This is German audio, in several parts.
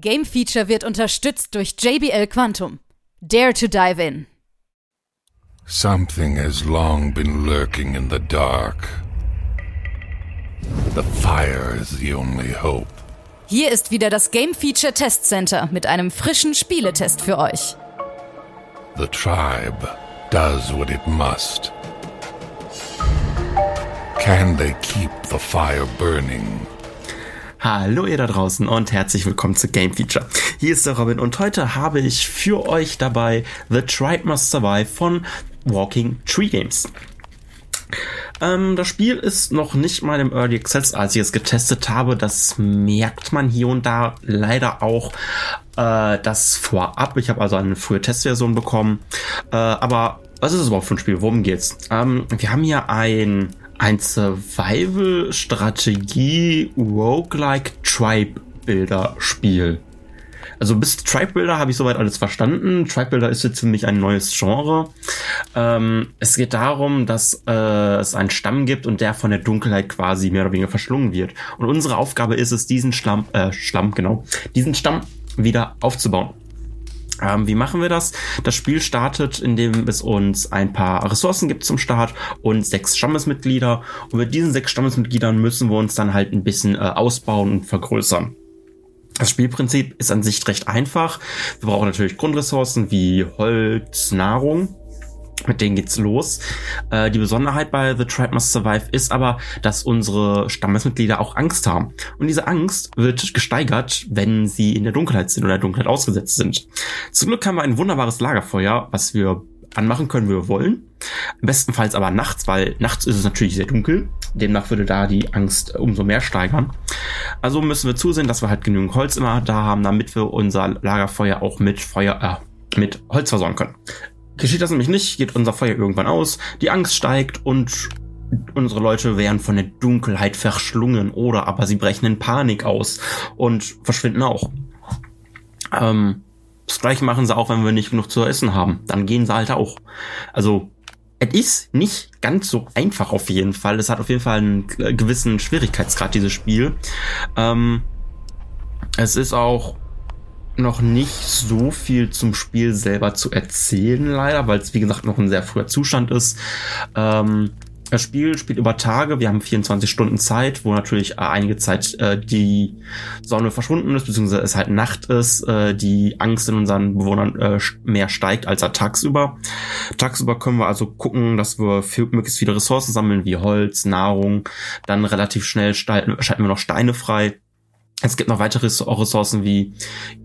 Game Feature wird unterstützt durch JBL Quantum. Dare to dive in. Something has long been lurking in the dark. The fire is the only hope. Hier ist wieder das Game Feature Test Center mit einem frischen Spieletest für euch. The tribe does what it must. Can they keep the fire burning? Hallo ihr da draußen und herzlich willkommen zu Game Feature. Hier ist der Robin und heute habe ich für euch dabei The Tribe Must Survive von Walking Tree Games. Ähm, das Spiel ist noch nicht mal im Early Access, als ich es getestet habe. Das merkt man hier und da leider auch äh, das vorab. Ich habe also eine frühe Testversion bekommen. Äh, aber was ist das überhaupt für ein Spiel? Worum geht's? Ähm, wir haben hier ein ein Survival-Strategie Roguelike Tribe Builder Spiel. Also bis Tribe Builder habe ich soweit alles verstanden. Tribe Builder ist jetzt für mich ein neues Genre. Ähm, es geht darum, dass äh, es einen Stamm gibt und der von der Dunkelheit quasi mehr oder weniger verschlungen wird. Und unsere Aufgabe ist es, diesen Schlamm, äh, Schlamm, genau, diesen Stamm wieder aufzubauen. Ähm, wie machen wir das? Das Spiel startet, indem es uns ein paar Ressourcen gibt zum Start und sechs Stammesmitglieder. Und mit diesen sechs Stammesmitgliedern müssen wir uns dann halt ein bisschen äh, ausbauen und vergrößern. Das Spielprinzip ist an sich recht einfach. Wir brauchen natürlich Grundressourcen wie Holz, Nahrung mit denen geht's los. Äh, die Besonderheit bei The Tribe Must Survive ist aber, dass unsere Stammesmitglieder auch Angst haben. Und diese Angst wird gesteigert, wenn sie in der Dunkelheit sind oder der Dunkelheit ausgesetzt sind. Zum Glück haben wir ein wunderbares Lagerfeuer, was wir anmachen können, wie wir wollen. Bestenfalls aber nachts, weil nachts ist es natürlich sehr dunkel. Demnach würde da die Angst umso mehr steigern. Also müssen wir zusehen, dass wir halt genügend Holz immer da haben, damit wir unser Lagerfeuer auch mit Feuer, äh, mit Holz versorgen können. Geschieht das nämlich nicht, geht unser Feuer irgendwann aus, die Angst steigt und unsere Leute werden von der Dunkelheit verschlungen oder aber sie brechen in Panik aus und verschwinden auch. Ähm, das gleiche machen sie auch, wenn wir nicht genug zu essen haben. Dann gehen sie halt auch. Also, es ist nicht ganz so einfach auf jeden Fall. Es hat auf jeden Fall einen gewissen Schwierigkeitsgrad, dieses Spiel. Ähm, es ist auch noch nicht so viel zum Spiel selber zu erzählen, leider, weil es wie gesagt noch ein sehr früher Zustand ist. Ähm, das Spiel spielt über Tage, wir haben 24 Stunden Zeit, wo natürlich äh, einige Zeit äh, die Sonne verschwunden ist, beziehungsweise es halt Nacht ist, äh, die Angst in unseren Bewohnern äh, mehr steigt als tagsüber. Tagsüber können wir also gucken, dass wir viel, möglichst viele Ressourcen sammeln, wie Holz, Nahrung, dann relativ schnell schalten, schalten wir noch Steine frei es gibt noch weitere Ressourcen wie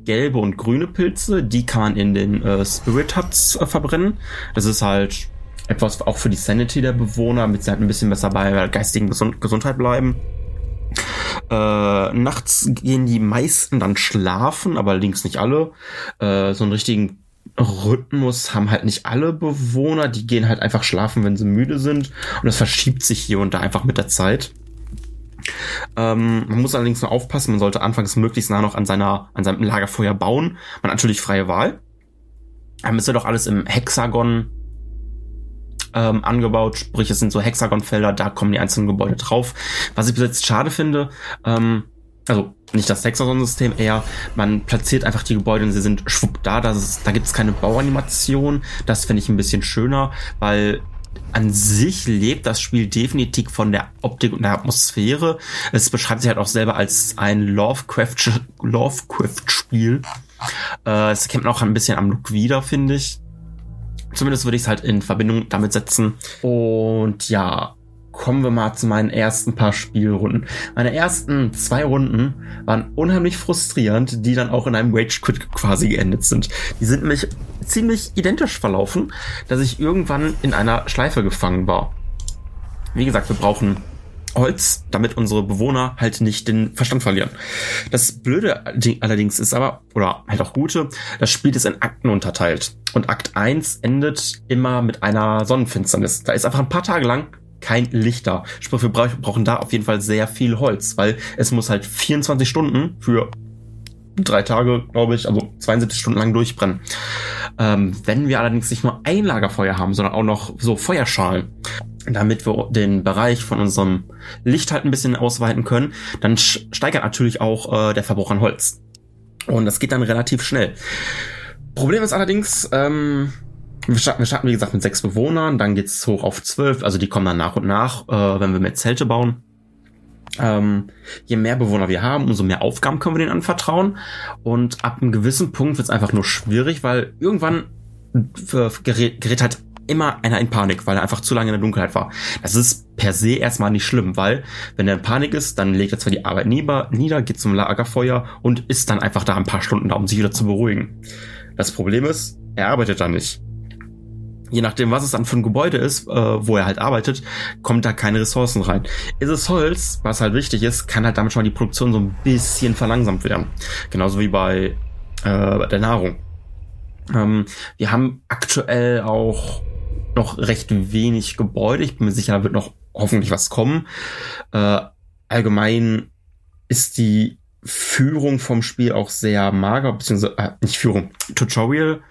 gelbe und grüne Pilze, die kann man in den äh, Spirit Huts äh, verbrennen. Das ist halt etwas auch für die Sanity der Bewohner, damit sie halt ein bisschen besser bei der geistigen Gesund Gesundheit bleiben. Äh, nachts gehen die meisten dann schlafen, aber allerdings nicht alle. Äh, so einen richtigen Rhythmus haben halt nicht alle Bewohner, die gehen halt einfach schlafen, wenn sie müde sind. Und das verschiebt sich hier und da einfach mit der Zeit. Ähm, man muss allerdings nur aufpassen, man sollte anfangs möglichst nah noch an seiner, an seinem Lagerfeuer bauen. Man hat natürlich freie Wahl. Ähm, es wird auch alles im Hexagon ähm, angebaut, sprich es sind so Hexagonfelder, da kommen die einzelnen Gebäude drauf. Was ich bis jetzt schade finde, ähm, also nicht das Hexagon-System, eher man platziert einfach die Gebäude und sie sind schwupp da, das ist, da gibt es keine Bauanimation. Das finde ich ein bisschen schöner, weil an sich lebt das Spiel definitiv von der Optik und der Atmosphäre. Es beschreibt sich halt auch selber als ein Lovecraft-Spiel. Lovecraft äh, es kennt man auch ein bisschen am Look wieder, finde ich. Zumindest würde ich es halt in Verbindung damit setzen. Und ja, kommen wir mal zu meinen ersten paar Spielrunden. Meine ersten zwei Runden waren unheimlich frustrierend, die dann auch in einem Rage Quit quasi geendet sind. Die sind nämlich ziemlich identisch verlaufen, dass ich irgendwann in einer Schleife gefangen war. Wie gesagt, wir brauchen Holz, damit unsere Bewohner halt nicht den Verstand verlieren. Das Blöde allerdings ist aber, oder halt auch Gute, das Spiel ist in Akten unterteilt. Und Akt 1 endet immer mit einer Sonnenfinsternis. Da ist einfach ein paar Tage lang kein Licht da. Sprich, wir brauchen da auf jeden Fall sehr viel Holz, weil es muss halt 24 Stunden für drei Tage, glaube ich, also 72 Stunden lang durchbrennen. Ähm, wenn wir allerdings nicht nur ein Lagerfeuer haben, sondern auch noch so Feuerschalen, damit wir den Bereich von unserem Licht halt ein bisschen ausweiten können, dann steigert natürlich auch äh, der Verbrauch an Holz. Und das geht dann relativ schnell. Problem ist allerdings, ähm, wir starten, wir starten wie gesagt mit sechs Bewohnern, dann geht's hoch auf zwölf, also die kommen dann nach und nach, äh, wenn wir mehr Zelte bauen. Ähm, je mehr Bewohner wir haben, umso mehr Aufgaben können wir denen anvertrauen. Und ab einem gewissen Punkt wird's einfach nur schwierig, weil irgendwann gerät, gerät halt immer einer in Panik, weil er einfach zu lange in der Dunkelheit war. Das ist per se erstmal nicht schlimm, weil wenn er in Panik ist, dann legt er zwar die Arbeit nieder, nieder geht zum Lagerfeuer und ist dann einfach da ein paar Stunden da, um sich wieder zu beruhigen. Das Problem ist, er arbeitet da nicht je nachdem, was es dann für ein Gebäude ist, äh, wo er halt arbeitet, kommt da keine Ressourcen rein. Ist es Holz, was halt wichtig ist, kann halt damit schon die Produktion so ein bisschen verlangsamt werden. Genauso wie bei äh, der Nahrung. Ähm, wir haben aktuell auch noch recht wenig Gebäude. Ich bin mir sicher, da wird noch hoffentlich was kommen. Äh, allgemein ist die Führung vom Spiel auch sehr mager, beziehungsweise äh, nicht Führung, Tutorial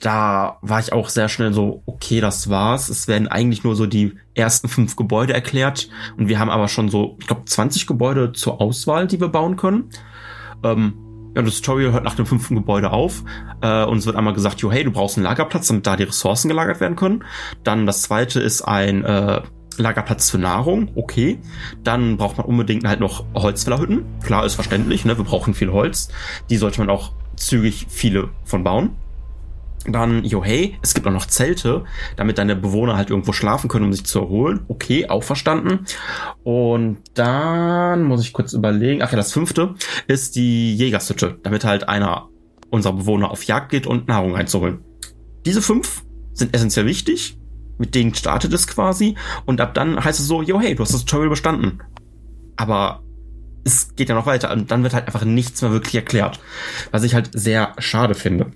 da war ich auch sehr schnell so, okay, das war's. Es werden eigentlich nur so die ersten fünf Gebäude erklärt und wir haben aber schon so, ich glaube, 20 Gebäude zur Auswahl, die wir bauen können. Ähm, ja, das Tutorial hört nach dem fünften Gebäude auf. Äh, uns wird einmal gesagt, jo, hey, du brauchst einen Lagerplatz, damit da die Ressourcen gelagert werden können. Dann das zweite ist ein äh, Lagerplatz für Nahrung, okay. Dann braucht man unbedingt halt noch Holzfällerhütten. Klar, ist verständlich, ne? Wir brauchen viel Holz. Die sollte man auch zügig viele von bauen. Dann, jo hey, es gibt auch noch Zelte, damit deine Bewohner halt irgendwo schlafen können, um sich zu erholen. Okay, auch verstanden. Und dann muss ich kurz überlegen. Ach ja, das fünfte ist die Jägershütte, damit halt einer unserer Bewohner auf Jagd geht und Nahrung einzuholen. Diese fünf sind essentiell wichtig. Mit denen startet es quasi. Und ab dann heißt es so, jo hey, du hast das Tutorial bestanden. Aber es geht ja noch weiter und dann wird halt einfach nichts mehr wirklich erklärt. Was ich halt sehr schade finde.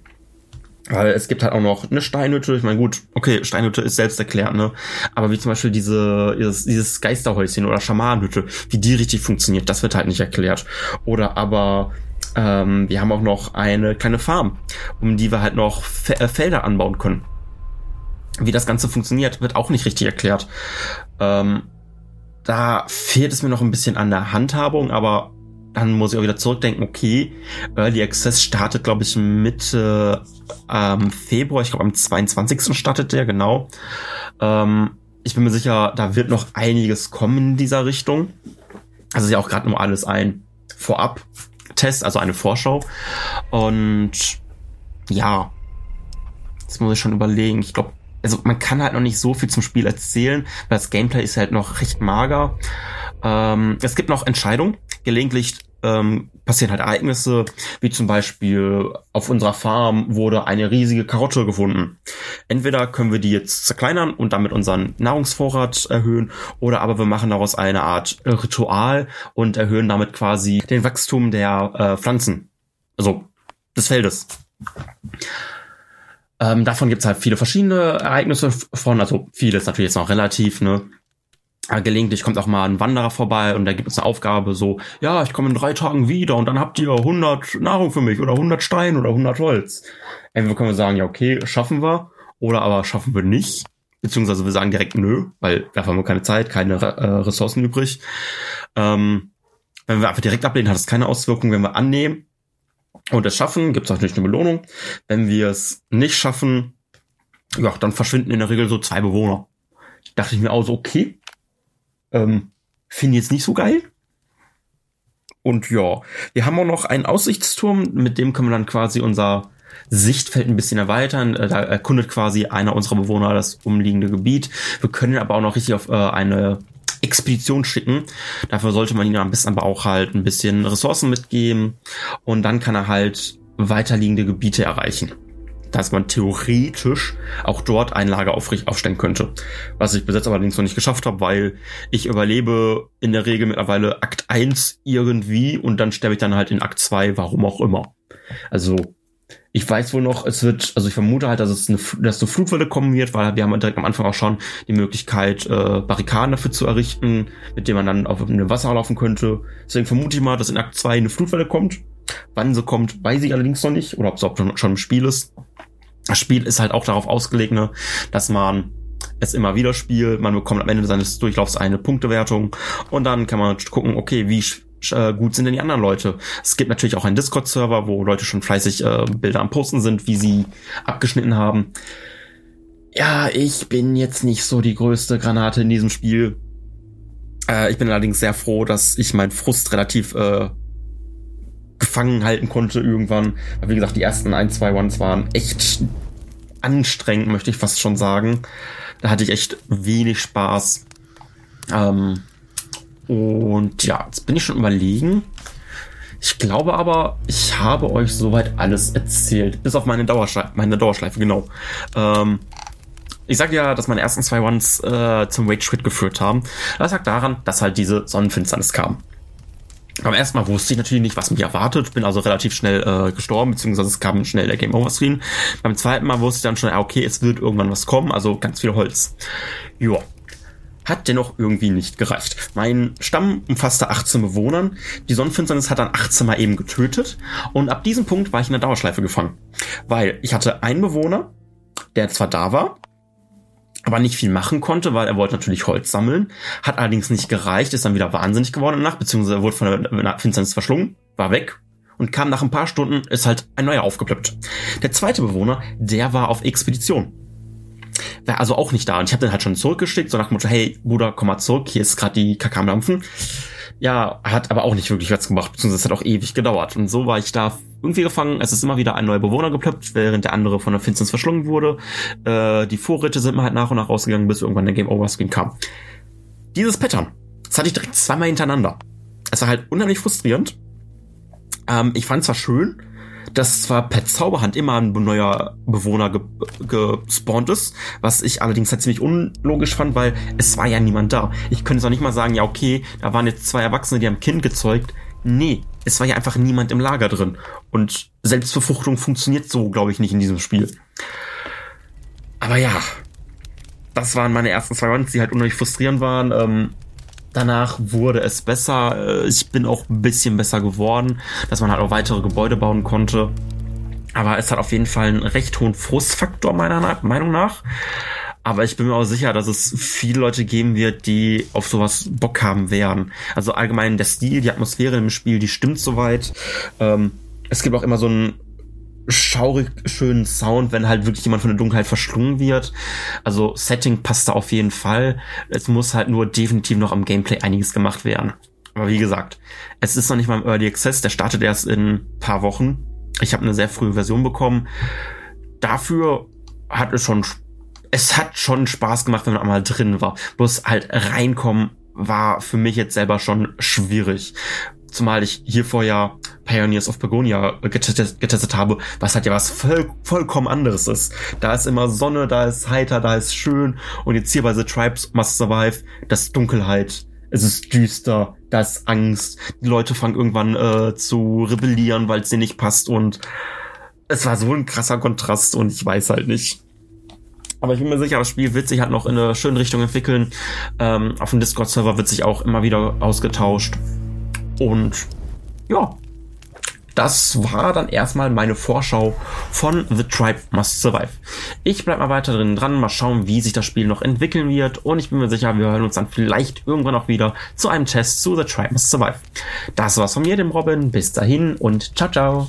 Weil es gibt halt auch noch eine Steinhütte. Ich meine, gut, okay, Steinhütte ist selbst erklärt, ne? Aber wie zum Beispiel diese, dieses, dieses Geisterhäuschen oder Schamanenhütte, wie die richtig funktioniert, das wird halt nicht erklärt. Oder aber ähm, wir haben auch noch eine kleine Farm, um die wir halt noch Fe äh, Felder anbauen können. Wie das Ganze funktioniert, wird auch nicht richtig erklärt. Ähm, da fehlt es mir noch ein bisschen an der Handhabung, aber dann muss ich auch wieder zurückdenken, okay, Early Access startet, glaube ich, Mitte ähm, Februar, ich glaube am 22. startet der, genau. Ähm, ich bin mir sicher, da wird noch einiges kommen in dieser Richtung. Also ist ja auch gerade nur alles ein Vorab-Test, also eine Vorschau. Und ja, das muss ich schon überlegen. Ich glaube, also man kann halt noch nicht so viel zum Spiel erzählen, weil das Gameplay ist halt noch recht mager. Ähm, es gibt noch Entscheidungen. Gelegentlich ähm, passieren halt Ereignisse, wie zum Beispiel auf unserer Farm wurde eine riesige Karotte gefunden. Entweder können wir die jetzt zerkleinern und damit unseren Nahrungsvorrat erhöhen, oder aber wir machen daraus eine Art Ritual und erhöhen damit quasi den Wachstum der äh, Pflanzen, also des Feldes. Ähm, davon gibt es halt viele verschiedene Ereignisse von, also vieles natürlich jetzt noch relativ, ne? Gelegentlich kommt auch mal ein Wanderer vorbei und da gibt es eine Aufgabe so, ja, ich komme in drei Tagen wieder und dann habt ihr 100 Nahrung für mich oder 100 Stein oder 100 Holz. Entweder können wir sagen, ja, okay, schaffen wir oder aber schaffen wir nicht. Beziehungsweise wir sagen direkt nö, weil wir haben keine Zeit, keine äh, Ressourcen übrig. Ähm, wenn wir einfach direkt ablehnen, hat es keine Auswirkungen. Wenn wir annehmen und es schaffen, gibt es natürlich eine Belohnung. Wenn wir es nicht schaffen, ja, dann verschwinden in der Regel so zwei Bewohner. Dachte ich mir auch so, okay, ähm, Finde ich jetzt nicht so geil. Und ja, wir haben auch noch einen Aussichtsturm, mit dem können wir dann quasi unser Sichtfeld ein bisschen erweitern. Äh, da erkundet quasi einer unserer Bewohner das umliegende Gebiet. Wir können aber auch noch richtig auf äh, eine Expedition schicken. Dafür sollte man ihm am besten aber auch halt ein bisschen Ressourcen mitgeben und dann kann er halt weiterliegende Gebiete erreichen dass man theoretisch auch dort ein Lager aufstellen könnte. Was ich bis jetzt allerdings noch nicht geschafft habe, weil ich überlebe in der Regel mittlerweile Akt 1 irgendwie und dann sterbe ich dann halt in Akt 2, warum auch immer. Also ich weiß wohl noch, es wird, also ich vermute halt, dass es eine, dass eine Flugwelle kommen wird, weil wir haben direkt am Anfang auch schon die Möglichkeit, äh, Barrikaden dafür zu errichten, mit denen man dann auf dem Wasser laufen könnte. Deswegen vermute ich mal, dass in Akt 2 eine Flutwelle kommt. Wann sie kommt, weiß ich allerdings noch nicht, oder ob es schon im Spiel ist. Das Spiel ist halt auch darauf ausgelegt, ne, dass man es immer wieder spielt. Man bekommt am Ende seines Durchlaufs eine Punktewertung und dann kann man gucken, okay, wie äh, gut sind denn die anderen Leute. Es gibt natürlich auch einen Discord-Server, wo Leute schon fleißig äh, Bilder am Posten sind, wie sie abgeschnitten haben. Ja, ich bin jetzt nicht so die größte Granate in diesem Spiel. Äh, ich bin allerdings sehr froh, dass ich meinen Frust relativ äh, gefangen halten konnte irgendwann. Weil wie gesagt, die ersten ein, zwei Ones waren echt anstrengend, möchte ich fast schon sagen. Da hatte ich echt wenig Spaß. Ähm, und ja, jetzt bin ich schon überlegen. Ich glaube aber, ich habe euch soweit alles erzählt. Bis auf meine Dauerschleife, meine Dauerschleife, genau. Ähm, ich sage ja, dass meine ersten zwei Ones äh, zum Rage-Quit geführt haben. Das lag daran, dass halt diese Sonnenfinsternis kam. Beim ersten Mal wusste ich natürlich nicht, was mich erwartet, bin also relativ schnell äh, gestorben, beziehungsweise es kam schnell der Game Over Screen. Beim zweiten Mal wusste ich dann schon, okay, es wird irgendwann was kommen, also ganz viel Holz. Ja, hat dennoch irgendwie nicht gereicht. Mein Stamm umfasste 18 Bewohnern. Die Sonnenfinsternis hat dann 18 Mal eben getötet. Und ab diesem Punkt war ich in der Dauerschleife gefangen. Weil ich hatte einen Bewohner, der zwar da war, aber nicht viel machen konnte, weil er wollte natürlich Holz sammeln, hat allerdings nicht gereicht, ist dann wieder wahnsinnig geworden danach, beziehungsweise wurde von der Finsternis verschlungen, war weg und kam nach ein paar Stunden, ist halt ein neuer aufgeplöppt. Der zweite Bewohner, der war auf Expedition war also auch nicht da. Und ich habe den halt schon zurückgeschickt, so nach dem Motto, hey, Bruder, komm mal zurück, hier ist gerade die Kacke. Ja, hat aber auch nicht wirklich was gemacht, beziehungsweise hat auch ewig gedauert. Und so war ich da irgendwie gefangen. Es ist immer wieder ein neuer Bewohner geplöppt, während der andere von der Finsternis verschlungen wurde. Äh, die Vorräte sind mir halt nach und nach rausgegangen, bis irgendwann der Game Over Screen kam. Dieses Pattern, das hatte ich direkt zweimal hintereinander. Es war halt unheimlich frustrierend. Ähm, ich fand zwar schön, dass zwar per Zauberhand immer ein neuer Bewohner ge gespawnt ist, was ich allerdings halt ziemlich unlogisch fand, weil es war ja niemand da. Ich könnte es auch nicht mal sagen, ja okay, da waren jetzt zwei Erwachsene, die haben Kind gezeugt. Nee, es war ja einfach niemand im Lager drin. Und Selbstbefruchtung funktioniert so, glaube ich, nicht in diesem Spiel. Aber ja, das waren meine ersten zwei Runs, die halt unheimlich frustrierend waren. Ähm, Danach wurde es besser. Äh, ich bin auch ein bisschen besser geworden, dass man halt auch weitere Gebäude bauen konnte. Aber es hat auf jeden Fall einen recht hohen Frustfaktor meiner Meinung nach. Aber ich bin mir auch sicher, dass es viele Leute geben wird, die auf sowas Bock haben werden. Also allgemein der Stil, die Atmosphäre im Spiel, die stimmt soweit. Ähm, es gibt auch immer so ein schaurig schönen Sound, wenn halt wirklich jemand von der Dunkelheit verschlungen wird. Also Setting passt da auf jeden Fall. Es muss halt nur definitiv noch am Gameplay einiges gemacht werden. Aber wie gesagt, es ist noch nicht mal im Early Access, der startet erst in paar Wochen. Ich habe eine sehr frühe Version bekommen. Dafür hat es schon, es hat schon Spaß gemacht, wenn man einmal drin war. Bloß halt reinkommen war für mich jetzt selber schon schwierig. Zumal ich hier vorher Pioneers of Pagonia getestet, getestet habe, was halt ja was voll, vollkommen anderes ist. Da ist immer Sonne, da ist heiter, da ist schön. Und jetzt hier bei The Tribes Must Survive, das Dunkelheit. Es ist düster, da ist Angst. Die Leute fangen irgendwann äh, zu rebellieren, weil es denen nicht passt. Und es war so ein krasser Kontrast und ich weiß halt nicht. Aber ich bin mir sicher, das Spiel wird sich halt noch in eine schöne Richtung entwickeln. Ähm, auf dem Discord-Server wird sich auch immer wieder ausgetauscht. Und ja, das war dann erstmal meine Vorschau von The Tribe Must Survive. Ich bleib mal weiter drin dran, mal schauen, wie sich das Spiel noch entwickeln wird und ich bin mir sicher, wir hören uns dann vielleicht irgendwann auch wieder zu einem Test zu The Tribe Must Survive. Das war's von mir, dem Robin. Bis dahin und ciao, ciao.